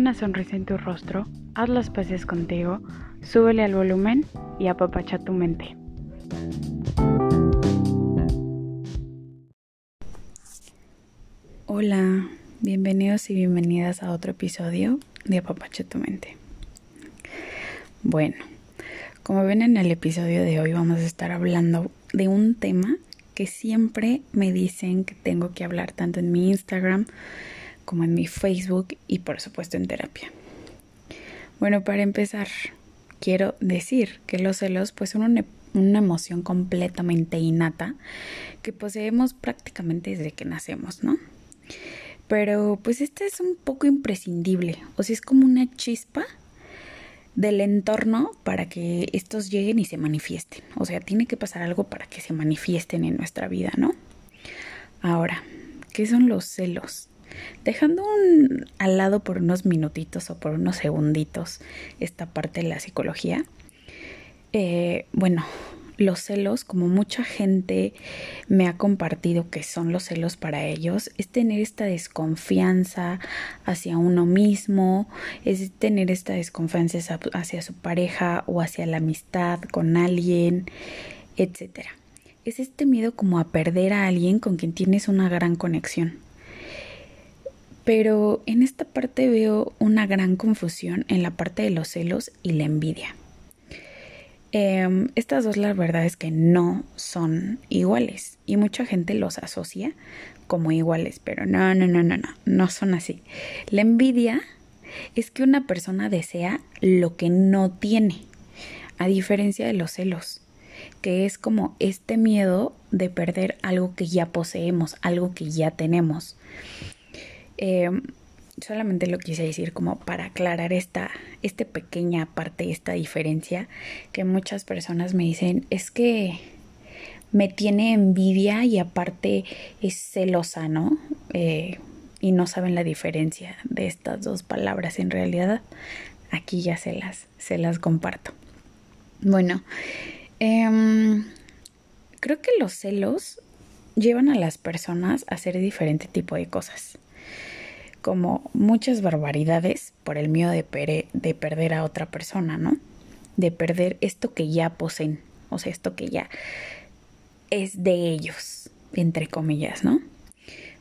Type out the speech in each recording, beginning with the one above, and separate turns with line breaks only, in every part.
una sonrisa en tu rostro, haz las paces contigo, súbele al volumen y apapacha tu mente. Hola, bienvenidos y bienvenidas a otro episodio de Apapacha tu mente. Bueno, como ven en el episodio de hoy vamos a estar hablando de un tema que siempre me dicen que tengo que hablar tanto en mi Instagram como en mi Facebook y por supuesto en terapia. Bueno, para empezar, quiero decir que los celos pues son una, una emoción completamente innata que poseemos prácticamente desde que nacemos, ¿no? Pero pues esta es un poco imprescindible, o sea, es como una chispa del entorno para que estos lleguen y se manifiesten. O sea, tiene que pasar algo para que se manifiesten en nuestra vida, ¿no? Ahora, ¿qué son los celos? Dejando un, al lado por unos minutitos o por unos segunditos esta parte de la psicología, eh, bueno, los celos, como mucha gente me ha compartido que son los celos para ellos, es tener esta desconfianza hacia uno mismo, es tener esta desconfianza hacia su pareja o hacia la amistad con alguien, etc. Es este miedo como a perder a alguien con quien tienes una gran conexión. Pero en esta parte veo una gran confusión en la parte de los celos y la envidia. Em, estas dos la verdad es que no son iguales y mucha gente los asocia como iguales, pero no, no, no, no, no, no son así. La envidia es que una persona desea lo que no tiene, a diferencia de los celos, que es como este miedo de perder algo que ya poseemos, algo que ya tenemos. Em, solamente lo quise decir como para aclarar esta, esta pequeña parte, esta diferencia que muchas personas me dicen es que me tiene envidia y aparte es celosa, ¿no? Eh, y no saben la diferencia de estas dos palabras en realidad. Aquí ya se las, se las comparto. Bueno, em, creo que los celos llevan a las personas a hacer diferente tipo de cosas como muchas barbaridades por el miedo de, de perder a otra persona, ¿no? De perder esto que ya poseen, o sea, esto que ya es de ellos, entre comillas, ¿no?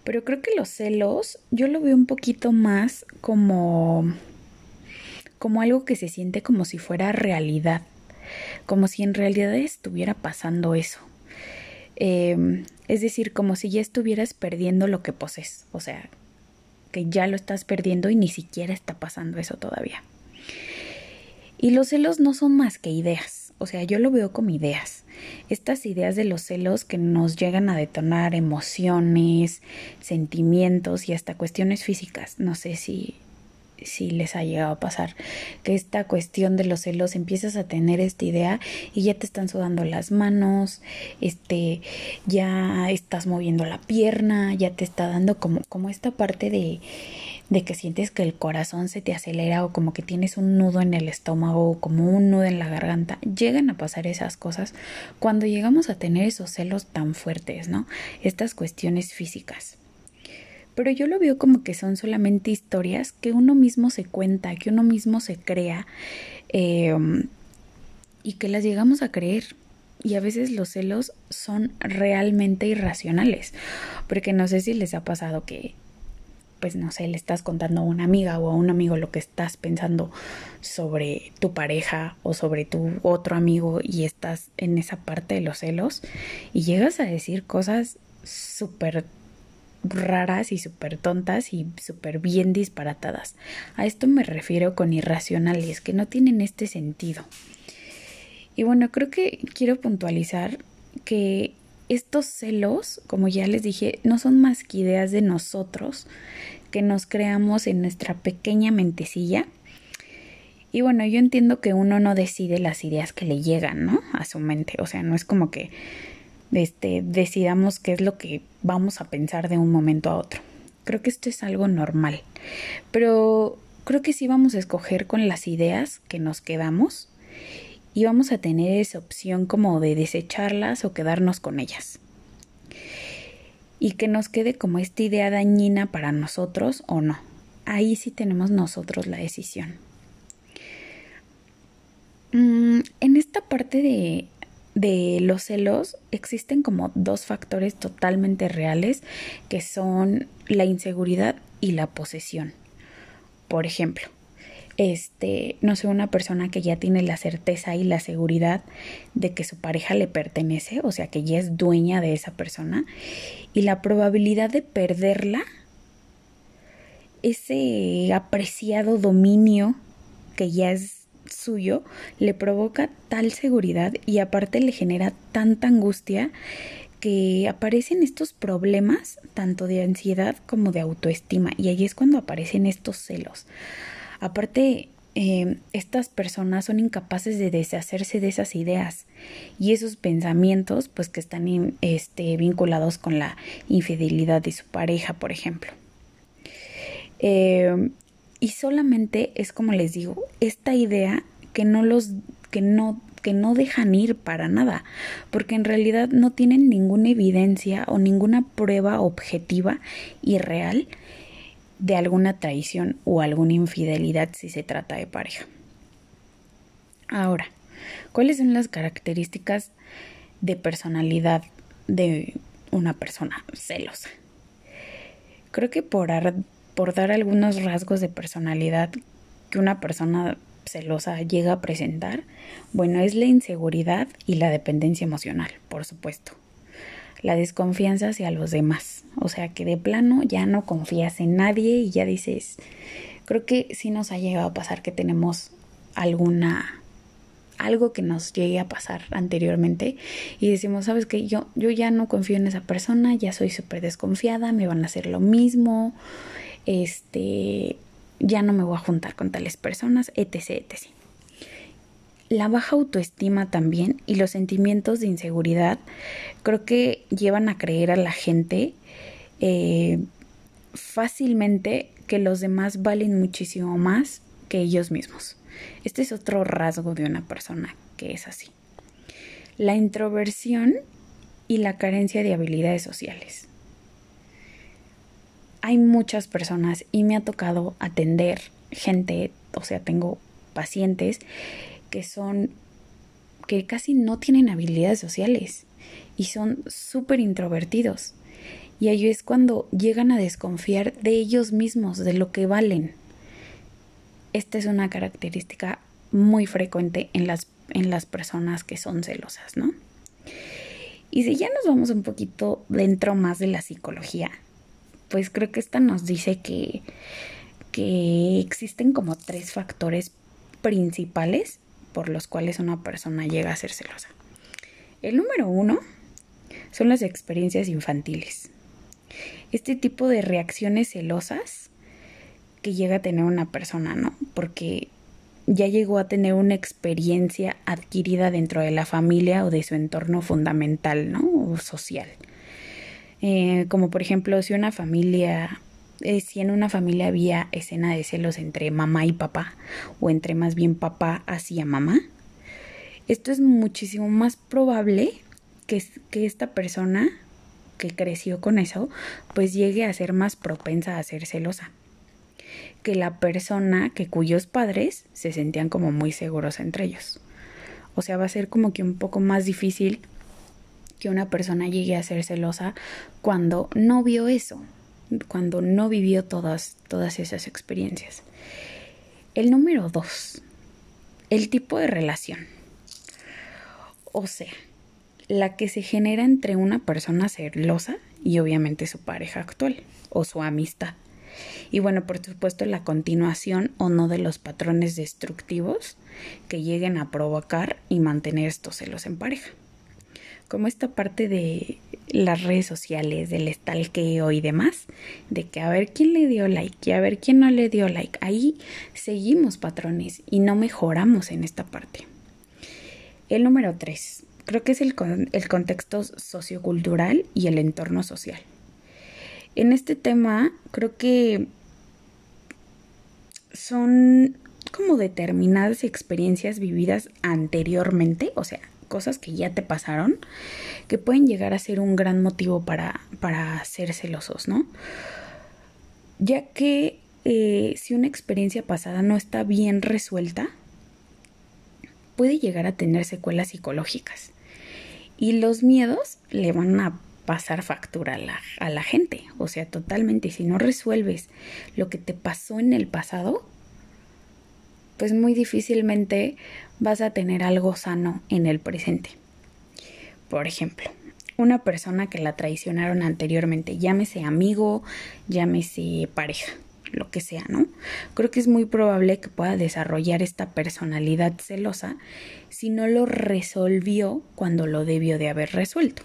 Pero creo que los celos yo lo veo un poquito más como como algo que se siente como si fuera realidad, como si en realidad estuviera pasando eso. Em, es decir, como si ya estuvieras perdiendo lo que poses, o sea, que ya lo estás perdiendo y ni siquiera está pasando eso todavía. Y los celos no son más que ideas, o sea, yo lo veo como ideas. Estas ideas de los celos que nos llegan a detonar emociones, sentimientos y hasta cuestiones físicas. No sé si si les ha llegado a pasar que esta cuestión de los celos empiezas a tener esta idea y ya te están sudando las manos, este, ya estás moviendo la pierna, ya te está dando como, como esta parte de, de que sientes que el corazón se te acelera o como que tienes un nudo en el estómago o como un nudo en la garganta. Llegan a pasar esas cosas cuando llegamos a tener esos celos tan fuertes, ¿no? Estas cuestiones físicas pero yo lo veo como que son solamente historias que uno mismo se cuenta, que uno mismo se crea em, y que las llegamos a creer. Y a veces los celos son realmente irracionales, porque no sé si les ha pasado que, pues no sé, le estás contando a una amiga o a un amigo lo que estás pensando sobre tu pareja o sobre tu otro amigo y estás en esa parte de los celos y llegas a decir cosas súper raras y súper tontas y súper bien disparatadas. A esto me refiero con irracionales, que no tienen este sentido. Y bueno, creo que quiero puntualizar que estos celos, como ya les dije, no son más que ideas de nosotros que nos creamos en nuestra pequeña mentecilla. Y bueno, yo entiendo que uno no decide las ideas que le llegan, ¿no? A su mente. O sea, no es como que este, decidamos qué es lo que vamos a pensar de un momento a otro. Creo que esto es algo normal, pero creo que sí vamos a escoger con las ideas que nos quedamos y vamos a tener esa opción como de desecharlas o quedarnos con ellas. Y que nos quede como esta idea dañina para nosotros o no. ahí sí tenemos nosotros la decisión. Mm, en esta parte de, de los celos existen como dos factores totalmente reales que son la inseguridad y la posesión. Por ejemplo, este, no sé, una persona que ya tiene la certeza y la seguridad de que su pareja le pertenece, o sea, que ya es dueña de esa persona, y la probabilidad de perderla, ese apreciado dominio que ya es suyo, le provoca tal seguridad y aparte le genera tanta angustia que aparecen estos problemas tanto de ansiedad como de autoestima y ahí es cuando aparecen estos celos. Aparte, eh, estas personas son incapaces de deshacerse de esas ideas y esos pensamientos pues que están este, vinculados con la infidelidad de su pareja, por ejemplo. Eh, y solamente es como les digo, esta idea que no los que no que no dejan ir para nada, porque en realidad no tienen ninguna evidencia o ninguna prueba objetiva y real de alguna traición o alguna infidelidad si se trata de pareja. Ahora, ¿cuáles son las características de personalidad de una persona celosa? Creo que por, por dar algunos rasgos de personalidad que una persona celosa llega a presentar, bueno, es la inseguridad y la dependencia emocional, por supuesto la desconfianza hacia los demás. O sea que de plano ya no confías en nadie y ya dices, creo que sí nos ha llegado a pasar que tenemos alguna algo que nos llegue a pasar anteriormente y decimos, sabes que yo, yo ya no confío en esa persona, ya soy súper desconfiada, me van a hacer lo mismo, este, ya no me voy a juntar con tales personas, etc, etc. La baja autoestima también y los sentimientos de inseguridad creo que llevan a creer a la gente eh, fácilmente que los demás valen muchísimo más que ellos mismos. Este es otro rasgo de una persona que es así. La introversión y la carencia de habilidades sociales. Hay muchas personas y me ha tocado atender gente, o sea, tengo pacientes que son que casi no tienen habilidades sociales y son súper introvertidos. Y ahí es cuando llegan a desconfiar de ellos mismos, de lo que valen. Esta es una característica muy frecuente en las, en las personas que son celosas, ¿no? Y si ya nos vamos un poquito dentro más de la psicología, pues creo que esta nos dice que, que existen como tres factores principales por los cuales una persona llega a ser celosa. El número uno son las experiencias infantiles. Este tipo de reacciones celosas que llega a tener una persona, ¿no? Porque ya llegó a tener una experiencia adquirida dentro de la familia o de su entorno fundamental, ¿no? O social. Eh, como por ejemplo, si una familia eh, si en una familia había escena de celos entre mamá y papá, o entre más bien papá hacia mamá, esto es muchísimo más probable que, que esta persona que creció con eso, pues llegue a ser más propensa a ser celosa que la persona que cuyos padres se sentían como muy seguros entre ellos. O sea, va a ser como que un poco más difícil que una persona llegue a ser celosa cuando no vio eso, cuando no vivió todas, todas esas experiencias. El número dos, el tipo de relación. O sea, la que se genera entre una persona celosa y obviamente su pareja actual o su amistad. Y bueno, por supuesto, la continuación o no de los patrones destructivos que lleguen a provocar y mantener estos celos en pareja como esta parte de las redes sociales, del stalkeo y demás, de que a ver quién le dio like y a ver quién no le dio like. Ahí seguimos patrones y no mejoramos en esta parte. El número tres, creo que es el, el contexto sociocultural y el entorno social. En este tema, creo que son como determinadas experiencias vividas anteriormente, o sea, cosas que ya te pasaron que pueden llegar a ser un gran motivo para, para ser celosos, ¿no? Ya que eh, si una experiencia pasada no está bien resuelta, puede llegar a tener secuelas psicológicas. Y los miedos le van a pasar factura a la, a la gente. O sea, totalmente. Si no resuelves lo que te pasó en el pasado, pues muy difícilmente vas a tener algo sano en el presente. Por ejemplo, una persona que la traicionaron anteriormente, llámese amigo, llámese pareja, lo que sea, ¿no? Creo que es muy probable que pueda desarrollar esta personalidad celosa si no lo resolvió cuando lo debió de haber resuelto.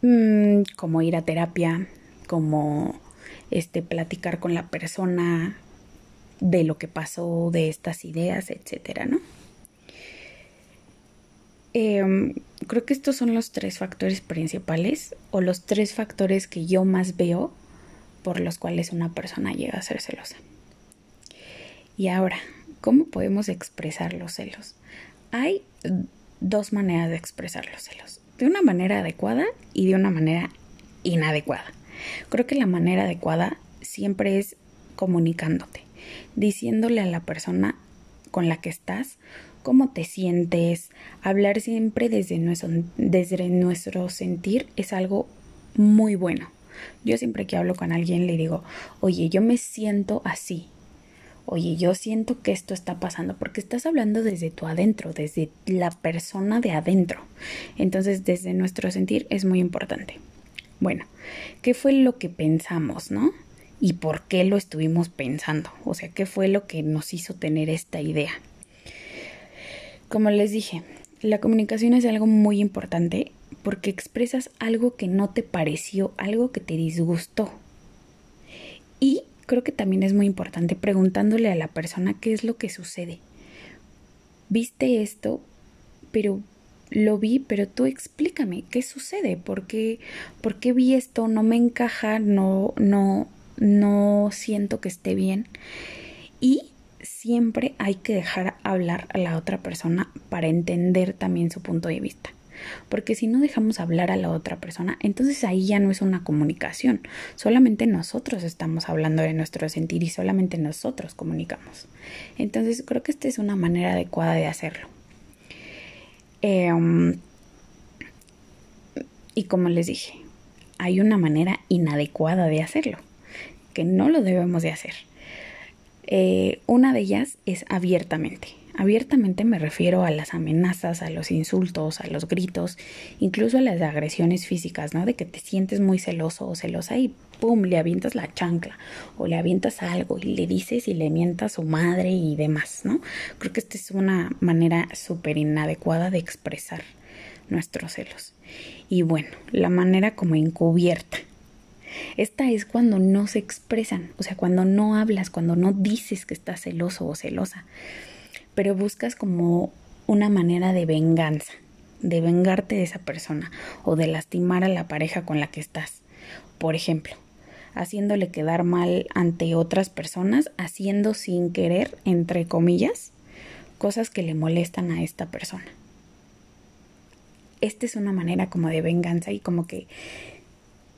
Mm, como ir a terapia, como este platicar con la persona de lo que pasó, de estas ideas, etcétera, ¿no? Em, creo que estos son los tres factores principales o los tres factores que yo más veo por los cuales una persona llega a ser celosa. Y ahora, ¿cómo podemos expresar los celos? Hay dos maneras de expresar los celos, de una manera adecuada y de una manera inadecuada. Creo que la manera adecuada siempre es comunicándote, diciéndole a la persona con la que estás cómo te sientes. Hablar siempre desde nuestro, desde nuestro sentir es algo muy bueno. Yo siempre que hablo con alguien le digo, oye, yo me siento así. Oye, yo siento que esto está pasando porque estás hablando desde tu adentro, desde la persona de adentro. Entonces, desde nuestro sentir es muy importante. Bueno, ¿qué fue lo que pensamos, no? ¿Y por qué lo estuvimos pensando? O sea, ¿qué fue lo que nos hizo tener esta idea? Como les dije, la comunicación es algo muy importante porque expresas algo que no te pareció, algo que te disgustó. Y creo que también es muy importante preguntándole a la persona qué es lo que sucede. Viste esto, pero lo vi, pero tú explícame qué sucede, por qué, por qué vi esto, no me encaja, no, no, no siento que esté bien. Y siempre hay que dejar hablar a la otra persona para entender también su punto de vista. Porque si no dejamos hablar a la otra persona, entonces ahí ya no es una comunicación. Solamente nosotros estamos hablando de nuestro sentir y solamente nosotros comunicamos. Entonces creo que esta es una manera adecuada de hacerlo. Em, y como les dije, hay una manera inadecuada de hacerlo, que no lo debemos de hacer. Eh, una de ellas es abiertamente. Abiertamente me refiero a las amenazas, a los insultos, a los gritos, incluso a las agresiones físicas, ¿no? De que te sientes muy celoso o celosa y ¡pum! le avientas la chancla o le avientas algo y le dices y le mientas a su madre y demás, ¿no? Creo que esta es una manera súper inadecuada de expresar nuestros celos. Y bueno, la manera como encubierta esta es cuando no se expresan, o sea, cuando no hablas, cuando no dices que estás celoso o celosa, pero buscas como una manera de venganza, de vengarte de esa persona o de lastimar a la pareja con la que estás. Por ejemplo, haciéndole quedar mal ante otras personas, haciendo sin querer, entre comillas, cosas que le molestan a esta persona. Esta es una manera como de venganza y como que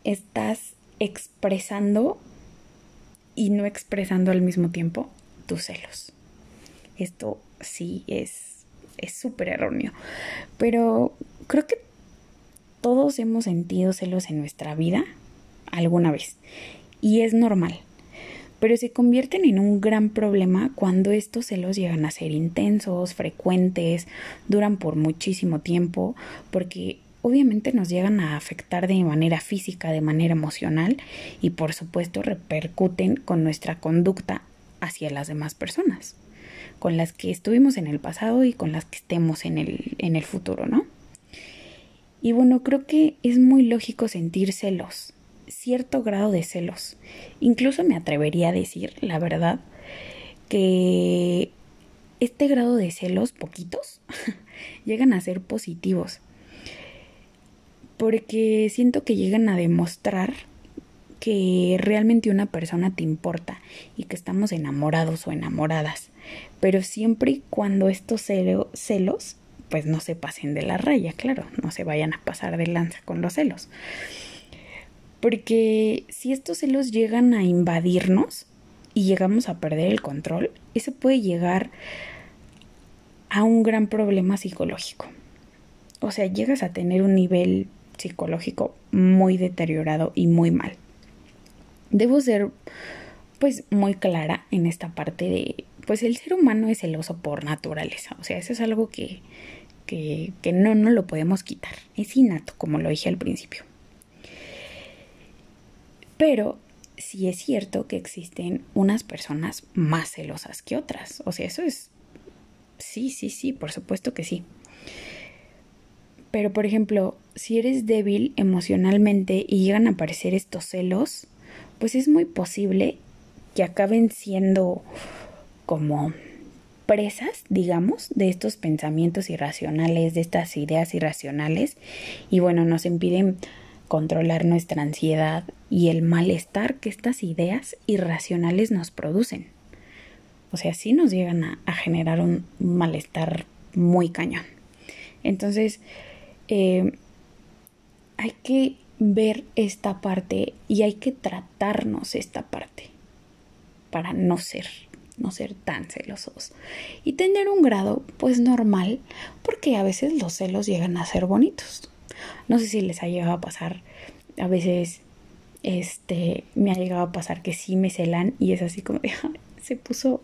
estás expresando y no expresando al mismo tiempo tus celos. Esto sí es súper erróneo, pero creo que todos hemos sentido celos en nuestra vida alguna vez y es normal. Pero se convierten en un gran problema cuando estos celos llegan a ser intensos, frecuentes, duran por muchísimo tiempo, porque obviamente nos llegan a afectar de manera física, de manera emocional y por supuesto repercuten con nuestra conducta hacia las demás personas, con las que estuvimos en el pasado y con las que estemos en el, en el futuro, ¿no? Y bueno, creo que es muy lógico sentir celos, cierto grado de celos. Incluso me atrevería a decir, la verdad, que este grado de celos, poquitos, llegan a ser positivos porque siento que llegan a demostrar que realmente una persona te importa y que estamos enamorados o enamoradas, pero siempre y cuando estos celos pues no se pasen de la raya, claro, no se vayan a pasar de lanza con los celos. Porque si estos celos llegan a invadirnos, y llegamos a perder el control, eso puede llegar a un gran problema psicológico. O sea, llegas a tener un nivel psicológico muy deteriorado y muy mal. Debo ser pues muy clara en esta parte de pues el ser humano es celoso por naturaleza. O sea, eso es algo que, que, que no, no lo podemos quitar. Es innato, como lo dije al principio. Pero sí es cierto que existen unas personas más celosas que otras. O sea, eso es... Sí, sí, sí, por supuesto que sí. Pero, por ejemplo, si eres débil emocionalmente y llegan a aparecer estos celos, pues es muy posible que acaben siendo como presas, digamos, de estos pensamientos irracionales, de estas ideas irracionales, y bueno, nos impiden controlar nuestra ansiedad y el malestar que estas ideas irracionales nos producen. O sea, sí nos llegan a, generar un malestar muy cañón. Entonces, eh, hay que ver esta parte y hay que tratarnos esta parte para no ser no ser tan celosos. Y tener un grado pues normal porque a veces los celos llegan a ser bonitos. No sé si les ha llegado a pasar a veces este me ha llegado a pasar que sí me celan y es así como se puso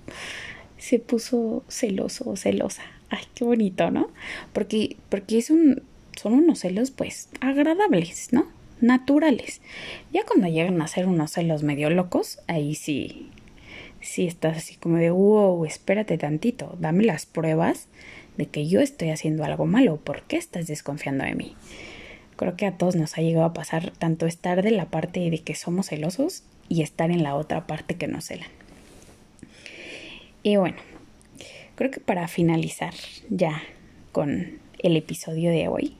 se puso celoso o celosa ay qué bonito no porque porque es un son unos celos pues agradables no naturales ya cuando llegan a ser unos celos medio locos ahí sí sí estás así como de wow espérate tantito dame las pruebas de que yo estoy haciendo algo malo ¿por qué estás desconfiando de mí? creo que a todos nos ha llegado a pasar tanto estar de la parte de que somos celosos y estar en la otra parte que nos celan. Y bueno, creo que para finalizar ya con el episodio de hoy,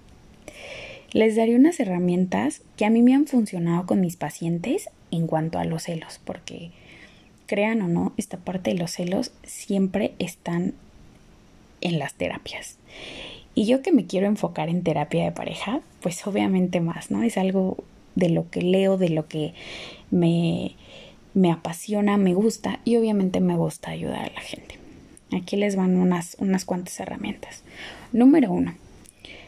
les daré unas herramientas que a mí me han funcionado con mis pacientes en cuanto a los celos, porque crean o no, esta parte de los celos siempre están en las terapias. Y yo que me quiero enfocar en terapia de pareja, pues obviamente más, ¿no? Es algo de lo que leo, de lo que me, me apasiona, me gusta y obviamente me gusta ayudar a la gente. Aquí les van unas, unas cuantas herramientas. Número uno,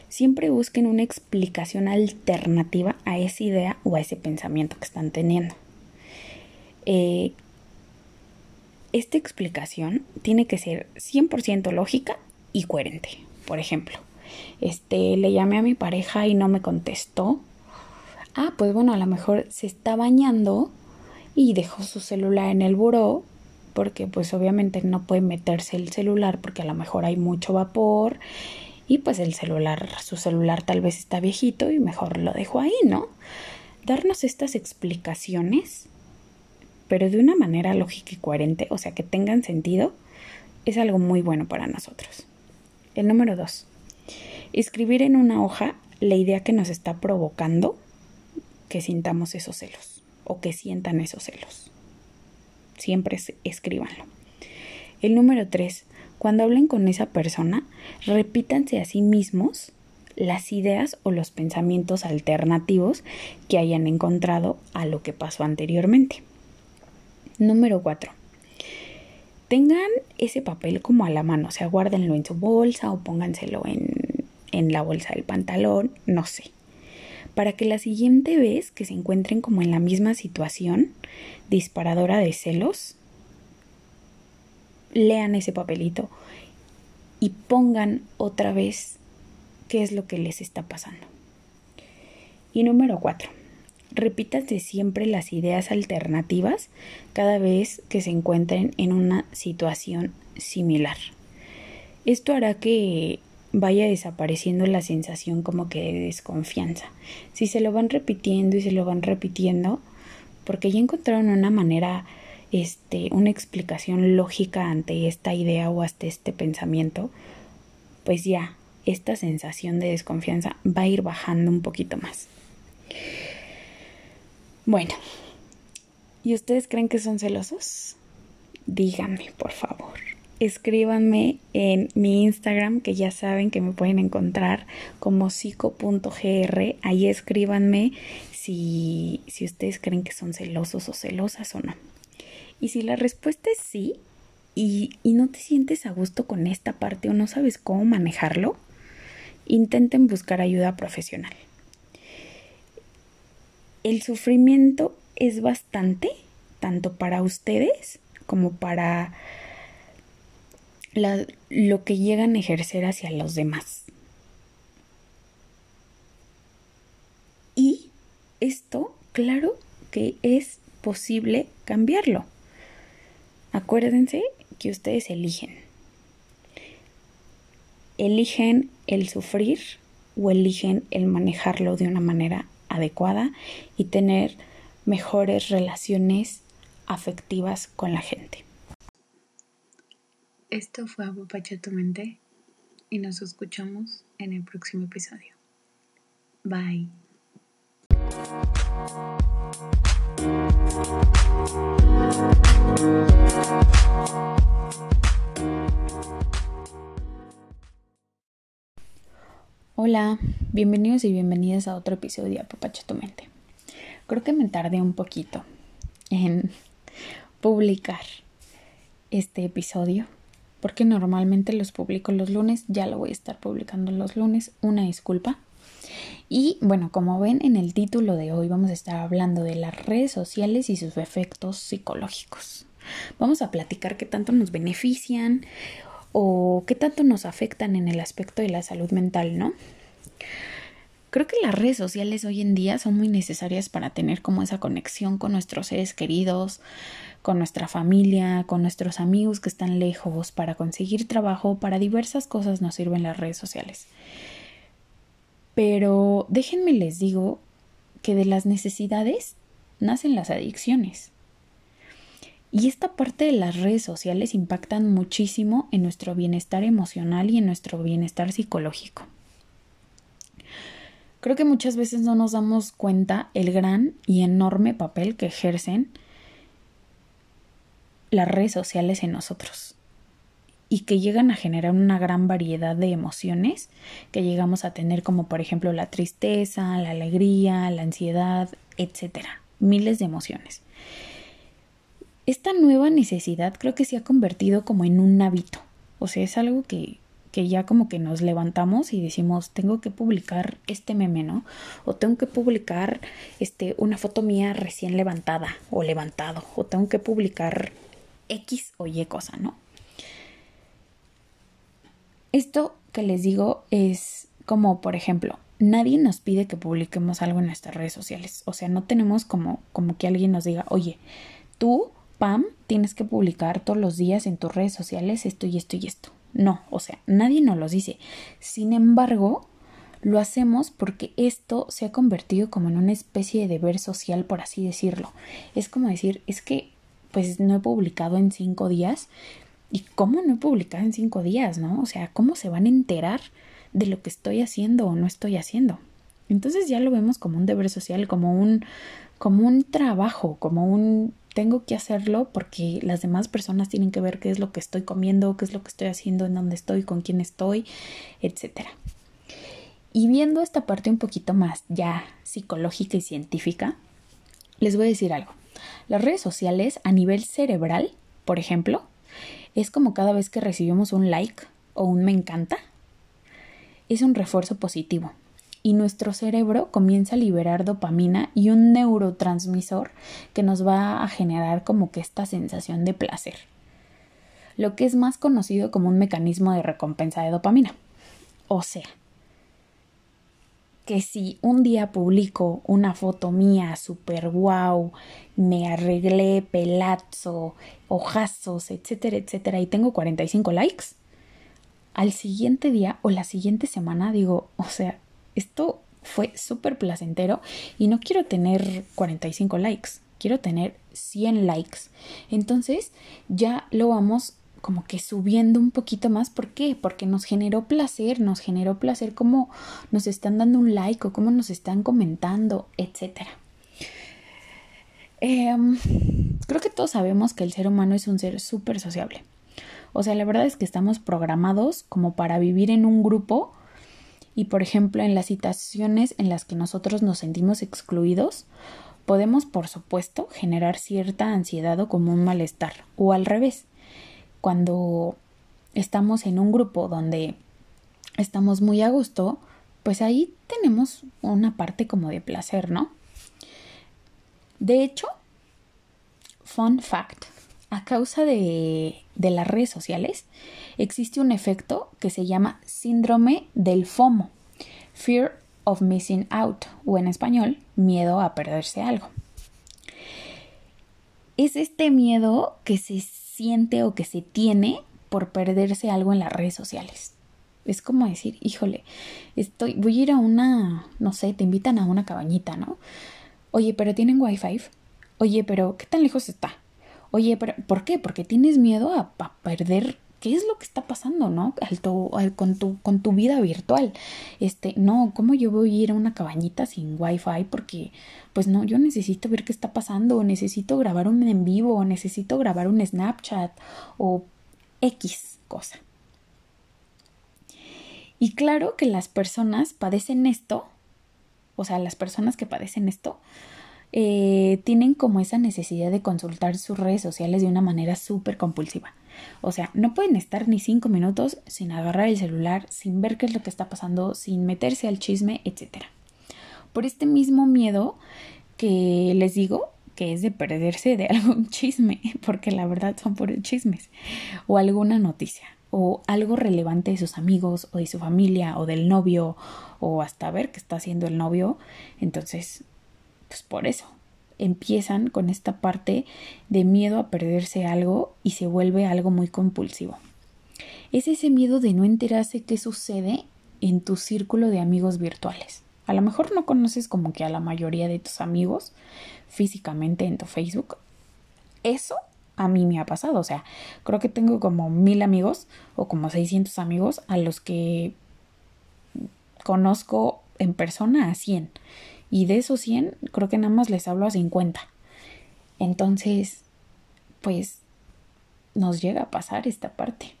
siempre busquen una explicación alternativa a esa idea o a ese pensamiento que están teniendo. Eh, esta explicación tiene que ser 100% lógica y coherente. Por ejemplo, este, le llamé a mi pareja y no me contestó. Ah, pues bueno, a lo mejor se está bañando y dejó su celular en el buró porque pues obviamente no puede meterse el celular porque a lo mejor hay mucho vapor y pues el celular, su celular tal vez está viejito y mejor lo dejo ahí, ¿no? Darnos estas explicaciones, pero de una manera lógica y coherente, o sea, que tengan sentido, es algo muy bueno para nosotros. El número dos, escribir en una hoja la idea que nos está provocando que sintamos esos celos o que sientan esos celos. Siempre escríbanlo. El número tres, cuando hablen con esa persona, repítanse a sí mismos las ideas o los pensamientos alternativos que hayan encontrado a lo que pasó anteriormente. Número 4 tengan ese papel como a la mano, o sea, guárdenlo en su bolsa o pónganselo en, en la bolsa del pantalón, no sé. Para que la siguiente vez que se encuentren como en la misma situación disparadora de celos, lean ese papelito y pongan otra vez qué es lo que les está pasando. Y número cuatro, repítanse siempre las ideas alternativas cada vez que se encuentren en una situación similar. Esto hará que vaya desapareciendo la sensación como que de desconfianza. Si se lo van repitiendo y se lo van repitiendo, porque ya encontraron una manera, este, una explicación lógica ante esta idea o ante este pensamiento, pues ya esta sensación de desconfianza va a ir bajando un poquito más. Bueno, ¿y ustedes creen que son celosos? Díganme, por favor. Escríbanme en mi Instagram, que ya saben que me pueden encontrar como psico.gr. Ahí escríbanme si, si ustedes creen que son celosos o celosas o no. Y si la respuesta es sí, y, y, no te sientes a gusto con esta parte o no sabes cómo manejarlo, intenten buscar ayuda profesional. El sufrimiento es bastante, tanto para ustedes como para lo que llegan a ejercer hacia los demás. Y esto, claro que es posible cambiarlo. Acuérdense que ustedes eligen. Eligen el sufrir o eligen el manejarlo de una manera adecuada y tener mejores relaciones afectivas con la gente. Esto fue Apapacha y nos escuchamos en el próximo episodio. Bye. Hola, bienvenidos y bienvenidas a otro episodio de Apapacha tu mente. Creo que me tardé un poquito en publicar este episodio porque normalmente los publico los lunes, ya lo voy a estar publicando los lunes, una disculpa. Y bueno, como ven en el título de hoy vamos a estar hablando de las redes sociales y sus efectos psicológicos. Vamos a platicar qué tanto nos benefician o qué tanto nos afectan en el aspecto de la salud mental, ¿no? Creo que las redes sociales hoy en día son muy necesarias para tener como esa conexión con nuestros seres queridos, con nuestra familia, con nuestros amigos que están lejos, para conseguir trabajo, para diversas cosas nos sirven las redes sociales. Pero déjenme les digo que de las necesidades nacen las adicciones. Y esta parte de las redes sociales impactan muchísimo en nuestro bienestar emocional y en nuestro bienestar psicológico. Creo que muchas veces no nos damos cuenta el gran y enorme papel que ejercen las redes sociales en nosotros y que llegan a generar una gran variedad de emociones que llegamos a tener como por ejemplo la tristeza, la alegría, la ansiedad, etcétera, miles de emociones. Esta nueva necesidad creo que se ha convertido como en un hábito, o sea, es algo que, que ya como que nos levantamos y decimos, tengo que publicar este meme, ¿no? O tengo que publicar este una foto mía recién levantada o levantado, o tengo que publicar X o Y cosa, ¿no? Esto que les digo es como, por ejemplo, nadie nos pide que publiquemos algo en nuestras redes sociales. O sea, no tenemos como, como que alguien nos diga, oye, tú, Pam, tienes que publicar todos los días en tus redes sociales esto y esto y esto. No, o sea, nadie nos lo dice. Sin embargo, lo hacemos porque esto se ha convertido como en una especie de deber social, por así decirlo. Es como decir, es que pues no he publicado en cinco días. ¿Y cómo no he publicado en cinco días, no? O sea, ¿cómo se van a enterar de lo que estoy haciendo o no estoy haciendo? Entonces ya lo vemos como un deber social, como un, como un trabajo, como un tengo que hacerlo porque las demás personas tienen que ver qué es lo que estoy comiendo, qué es lo que estoy haciendo, en dónde estoy, con quién estoy, etcétera. Y viendo esta parte un poquito más ya psicológica y científica, les voy a decir algo. Las redes sociales a nivel cerebral, por ejemplo, es como cada vez que recibimos un like o un me encanta, es un refuerzo positivo y nuestro cerebro comienza a liberar dopamina y un neurotransmisor que nos va a generar como que esta sensación de placer, lo que es más conocido como un mecanismo de recompensa de dopamina. O sea, que si un día publico una foto mía super wow, me arreglé, pelazo, ojazos, etcétera, etcétera, y tengo 45 likes, al siguiente día o la siguiente semana digo, o sea, esto fue súper placentero y no quiero tener 45 likes, quiero tener 100 likes. Entonces ya lo vamos como que subiendo un poquito más. ¿Por qué? Porque nos generó placer, nos generó placer como nos están dando un like o cómo nos están comentando, etcétera. Em, creo que todos sabemos que el ser humano es un ser súper sociable. O sea, la verdad es que estamos programados como para vivir en un grupo y, por ejemplo, en las situaciones en las que nosotros nos sentimos excluidos, podemos, por supuesto, generar cierta ansiedad o como un malestar, o al revés, cuando estamos en un grupo donde estamos muy a gusto, pues ahí tenemos una parte como de placer, ¿no? De hecho, fun fact, a causa de, las redes sociales, existe un efecto que se llama síndrome del FOMO, Fear of Missing Out, o en español, miedo a perderse algo. Es este miedo que se siente o que se tiene por perderse algo en las redes sociales. Es como decir, híjole, estoy, voy a ir a una, no sé, te invitan a una cabañita, ¿no? Oye, pero tienen wifi. Oye, pero ¿qué tan lejos está? Oye, pero ¿por qué? Porque tienes miedo a, perder qué es lo que está pasando, ¿no? con, tu, con tu vida virtual. Este, no, ¿cómo yo voy a ir a una cabañita sin wifi? Porque, pues no, yo necesito ver qué está pasando, o necesito grabar un en vivo, o necesito grabar un Snapchat, o X cosa. Y claro que las personas padecen esto, o sea, las personas que padecen esto, eh, tienen como esa necesidad de consultar sus redes sociales de una manera súper compulsiva. O sea, no pueden estar ni cinco minutos sin agarrar el celular, sin ver qué es lo que está pasando, sin meterse al chisme, etc. Por este mismo miedo que les digo, que es de perderse de algún chisme, porque la verdad son puros chismes, o alguna noticia, o algo relevante de sus amigos, o de su familia, o del novio, o hasta ver qué está haciendo el novio. Entonces, pues por eso empiezan con esta parte de miedo a perderse algo y se vuelve algo muy compulsivo. Es ese miedo de no enterarse qué sucede en tu círculo de amigos virtuales. A lo mejor no conoces como que a la mayoría de tus amigos físicamente en tu Facebook. Eso a mí me ha pasado. O sea, creo que tengo como mil amigos o como 600 amigos a los que conozco en persona a 100 y de esos 100 creo que nada más les hablo a 50. Entonces, pues nos llega a pasar esta parte.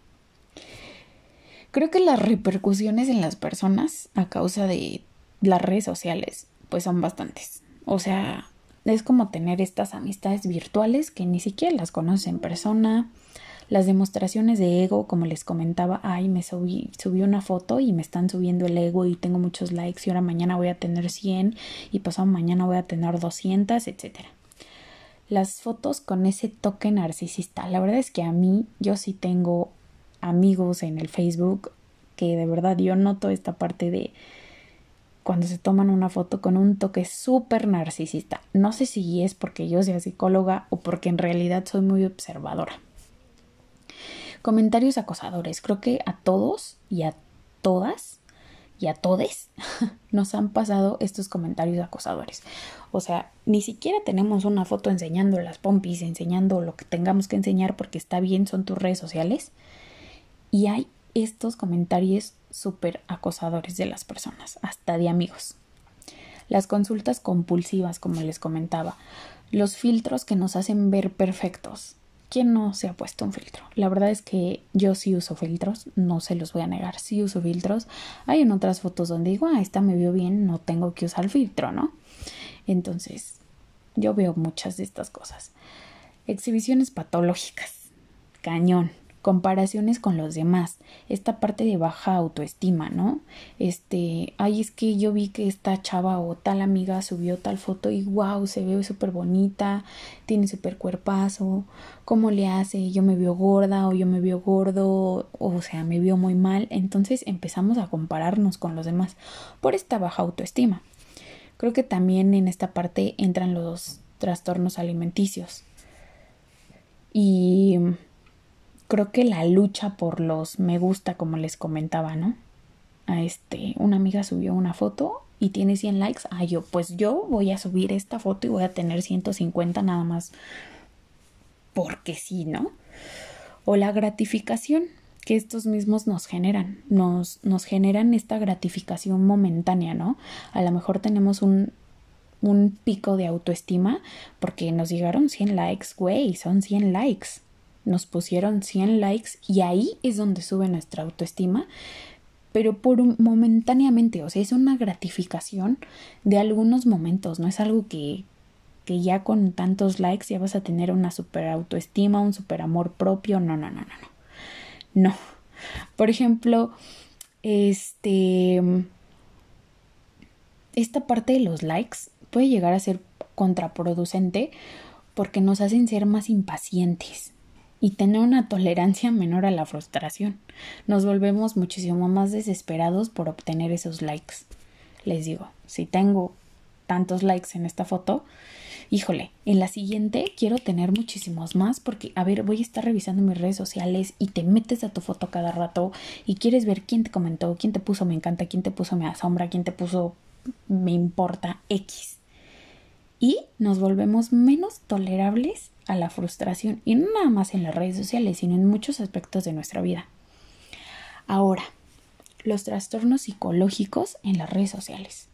Creo que las repercusiones en las personas a causa de las redes sociales pues son bastantes. O sea, es como tener estas amistades virtuales que ni siquiera las conoces en persona, las demostraciones de ego, como les comentaba, ay, me subí, subí una foto y me están subiendo el ego y tengo muchos likes y ahora mañana voy a tener 100 y pasado mañana voy a tener 200, etcétera. Las fotos con ese toque narcisista. La verdad es que a mí yo sí tengo amigos en el Facebook que de verdad yo noto esta parte de cuando se toman una foto con un toque súper narcisista. No sé si es porque yo sea psicóloga o porque en realidad soy muy observadora. Comentarios acosadores. Creo que a todos y a todas y a todes nos han pasado estos comentarios acosadores. O sea, ni siquiera tenemos una foto enseñando las pompis, enseñando lo que tengamos que enseñar porque está bien, son tus redes sociales. Y hay estos comentarios súper acosadores de las personas, hasta de amigos. Las consultas compulsivas, como les comentaba. Los filtros que nos hacen ver perfectos. ¿Quién no se ha puesto un filtro? La verdad es que yo sí uso filtros, no se los voy a negar, sí uso filtros. Hay en otras fotos donde digo, ah, esta me vio bien, no tengo que usar filtro, ¿no? Entonces, yo veo muchas de estas cosas. Exhibiciones patológicas, cañón comparaciones con los demás, esta parte de baja autoestima, ¿no? Este, ay, es que yo vi que esta chava o tal amiga subió tal foto y wow, se ve súper bonita, tiene súper cuerpazo, ¿cómo le hace? Yo me veo gorda o yo me veo gordo, o sea, me veo muy mal, entonces empezamos a compararnos con los demás por esta baja autoestima. Creo que también en esta parte entran los trastornos alimenticios. Y creo que la lucha por los me gusta, como les comentaba, ¿no? A este, una amiga subió una foto y tiene 100 likes. Ah, yo, pues yo voy a subir esta foto y voy a tener 150 nada más. Porque sí, ¿no? O la gratificación que estos mismos nos generan. Nos, nos generan esta gratificación momentánea, ¿no? A lo mejor tenemos un, un pico de autoestima porque nos llegaron 100 likes, güey, son 100 likes nos pusieron 100 likes y ahí es donde sube nuestra autoestima, pero por momentáneamente, o sea, es una gratificación de algunos momentos, no es algo que, que ya con tantos likes ya vas a tener una super autoestima, un super amor propio. No, no, no, no, no. No. Por ejemplo, este esta parte de los likes puede llegar a ser contraproducente porque nos hacen ser más impacientes y tener una tolerancia menor a la frustración. Nos volvemos muchísimo más desesperados por obtener esos likes. Les digo, si tengo tantos likes en esta foto, híjole, en la siguiente quiero tener muchísimos más porque, a ver, voy a estar revisando mis redes sociales y te metes a tu foto cada rato y quieres ver quién te comentó, quién te puso me encanta, quién te puso me asombra, quién te puso me importa X. Y nos volvemos menos tolerables a la frustración y no nada más en las redes sociales, sino en muchos aspectos de nuestra vida. Ahora, los trastornos psicológicos en las redes sociales.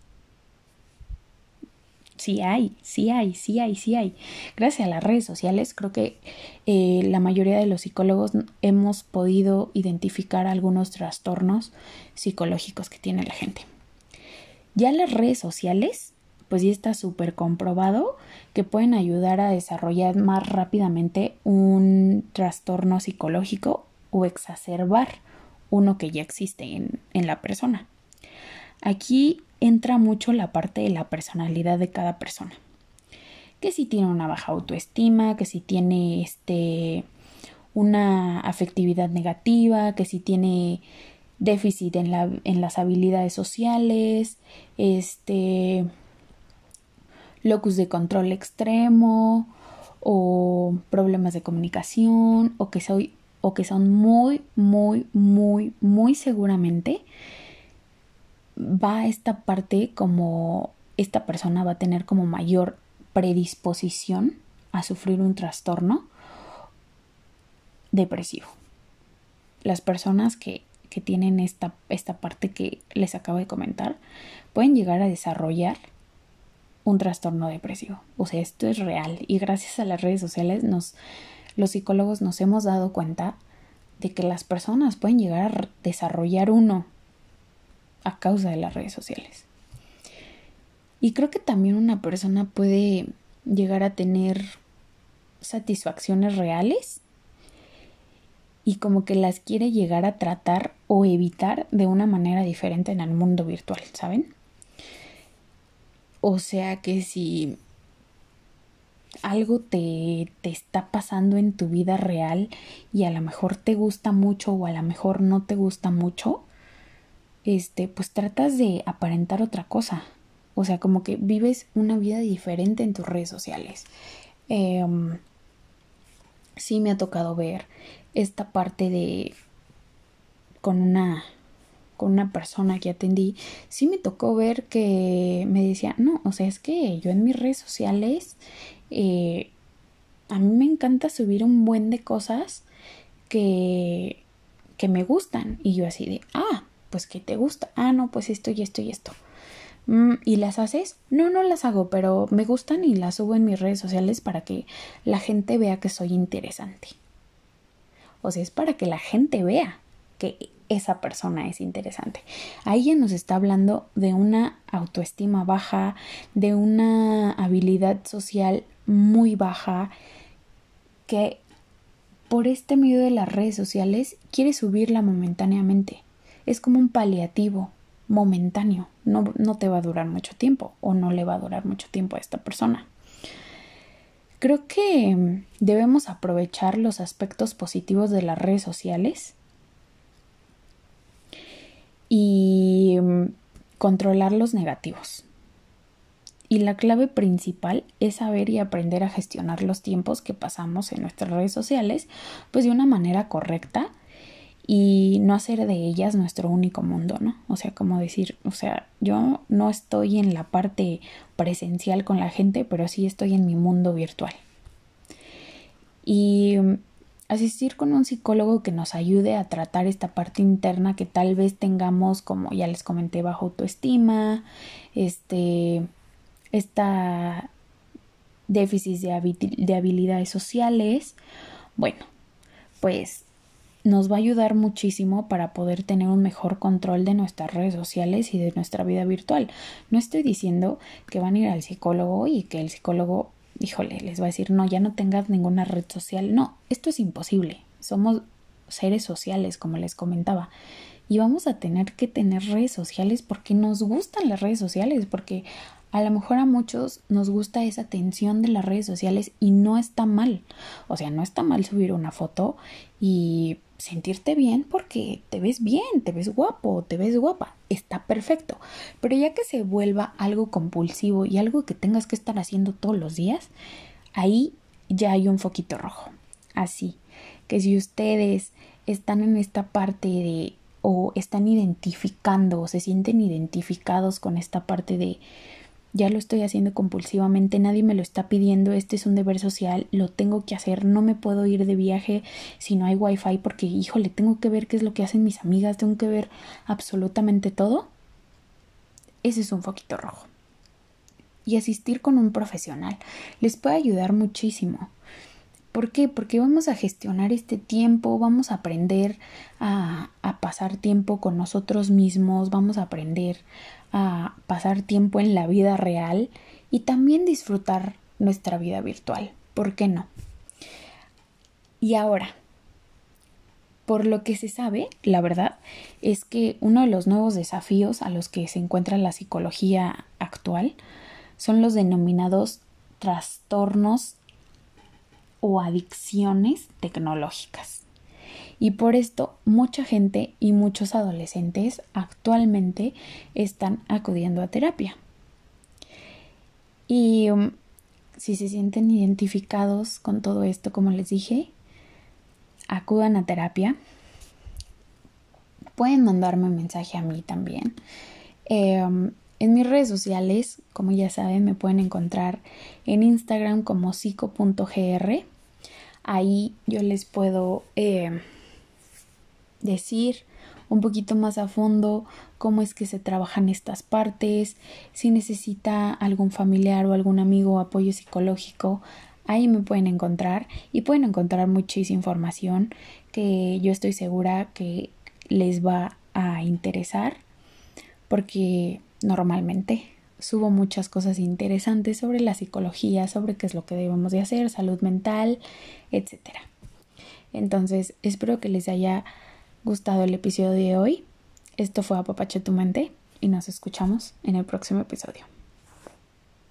Sí hay, sí hay, sí hay, sí hay. Gracias a las redes sociales creo que eh, la mayoría de los psicólogos hemos podido identificar algunos trastornos psicológicos que tiene la gente. Ya las redes sociales, pues ya está súper comprobado que pueden ayudar a desarrollar más rápidamente un trastorno psicológico o exacerbar uno que ya existe en, en la persona. Aquí entra mucho la parte de la personalidad de cada persona. Que si tiene una baja autoestima, que si tiene este una afectividad negativa, que si tiene déficit en, la, en las habilidades sociales, este locus de control extremo o problemas de comunicación o que soy o que son muy muy muy muy seguramente va esta parte como esta persona va a tener como mayor predisposición a sufrir un trastorno depresivo. Las personas que que tienen esta, esta parte que les acabo de comentar, pueden llegar a desarrollar un trastorno depresivo. O sea, esto es real y gracias a las redes sociales nos, los psicólogos nos hemos dado cuenta de que las personas pueden llegar a desarrollar uno a causa de las redes sociales. Y creo que también una persona puede llegar a tener satisfacciones reales y como que las quiere llegar a tratar o evitar de una manera diferente en el mundo virtual, ¿saben? O sea que si algo te, te, está pasando en tu vida real y a lo mejor te gusta mucho o a lo mejor no te gusta mucho, este, pues tratas de aparentar otra cosa. O sea, como que vives una vida diferente en tus redes sociales. Em, sí me ha tocado ver esta parte de con una con una persona que atendí, sí me tocó ver que me decía, no, o sea, es que yo en mis redes sociales, eh, a mí me encanta subir un buen de cosas que, que me gustan. Y yo así de, ah, pues que te gusta, ah, no, pues esto y esto y esto. Mm, ¿Y las haces? No, no las hago, pero me gustan y las subo en mis redes sociales para que la gente vea que soy interesante. O sea, es para que la gente vea que esa persona es interesante. Ahí ya nos está hablando de una autoestima baja, de una habilidad social muy baja, que por este medio de las redes sociales quiere subirla momentáneamente. Es como un paliativo momentáneo, no, no te va a durar mucho tiempo o no le va a durar mucho tiempo a esta persona. Creo que debemos aprovechar los aspectos positivos de las redes sociales y mm, controlar los negativos. Y la clave principal es saber y aprender a gestionar los tiempos que pasamos en nuestras redes sociales, pues de una manera correcta y no hacer de ellas nuestro único mundo, ¿no? O sea, como decir, o sea, yo no estoy en la parte presencial con la gente, pero sí estoy en mi mundo virtual. Y mm, asistir con un psicólogo que nos ayude a tratar esta parte interna que tal vez tengamos, como ya les comenté, bajo autoestima, este, esta déficit de habilidades sociales. Bueno, pues nos va a ayudar muchísimo para poder tener un mejor control de nuestras redes sociales y de nuestra vida virtual. No estoy diciendo que van a ir al psicólogo y que el psicólogo híjole, les va a decir, no, ya no tengas ninguna red social. No, esto es imposible. Somos seres sociales, como les comentaba. Y vamos a tener que tener redes sociales porque nos gustan las redes sociales, porque a lo mejor a muchos nos gusta esa tensión de las redes sociales y no está mal. O sea, no está mal subir una foto y sentirte bien porque te ves bien, te ves guapo, te ves guapa, está perfecto. Pero ya que se vuelva algo compulsivo y algo que tengas que estar haciendo todos los días, ahí ya hay un foquito rojo. Así que si ustedes están en esta parte de o están identificando o se sienten identificados con esta parte de ya lo estoy haciendo compulsivamente, nadie me lo está pidiendo, este es un deber social, lo tengo que hacer, no me puedo ir de viaje si no hay wifi porque, híjole, tengo que ver qué es lo que hacen mis amigas, tengo que ver absolutamente todo. Ese es un foquito rojo. Y asistir con un profesional les puede ayudar muchísimo. ¿Por qué? Porque vamos a gestionar este tiempo, vamos a aprender a, a, pasar tiempo con nosotros mismos, vamos a aprender a pasar tiempo en la vida real y también disfrutar nuestra vida virtual. ¿Por qué no? Y ahora, por lo que se sabe, la verdad, es que uno de los nuevos desafíos a los que se encuentra la psicología actual son los denominados trastornos o adicciones tecnológicas. Y por esto mucha gente y muchos adolescentes actualmente están acudiendo a terapia. Y um, si se sienten identificados con todo esto, como les dije, acudan a terapia. Pueden mandarme un mensaje a mí también. Em, en mis redes sociales, como ya saben, me pueden encontrar en Instagram como psico.gr. Ahí yo les puedo eh, decir un poquito más a fondo cómo es que se trabajan estas partes, si necesita algún familiar o algún amigo apoyo psicológico, ahí me pueden encontrar y pueden encontrar muchísima información que yo estoy segura que les va a interesar porque normalmente subo muchas cosas interesantes sobre la psicología, sobre qué es lo que debemos de hacer, salud mental, etcétera. Entonces, espero que les haya gustado el episodio de hoy. Esto fue Apapache tu mente y nos escuchamos en el próximo episodio.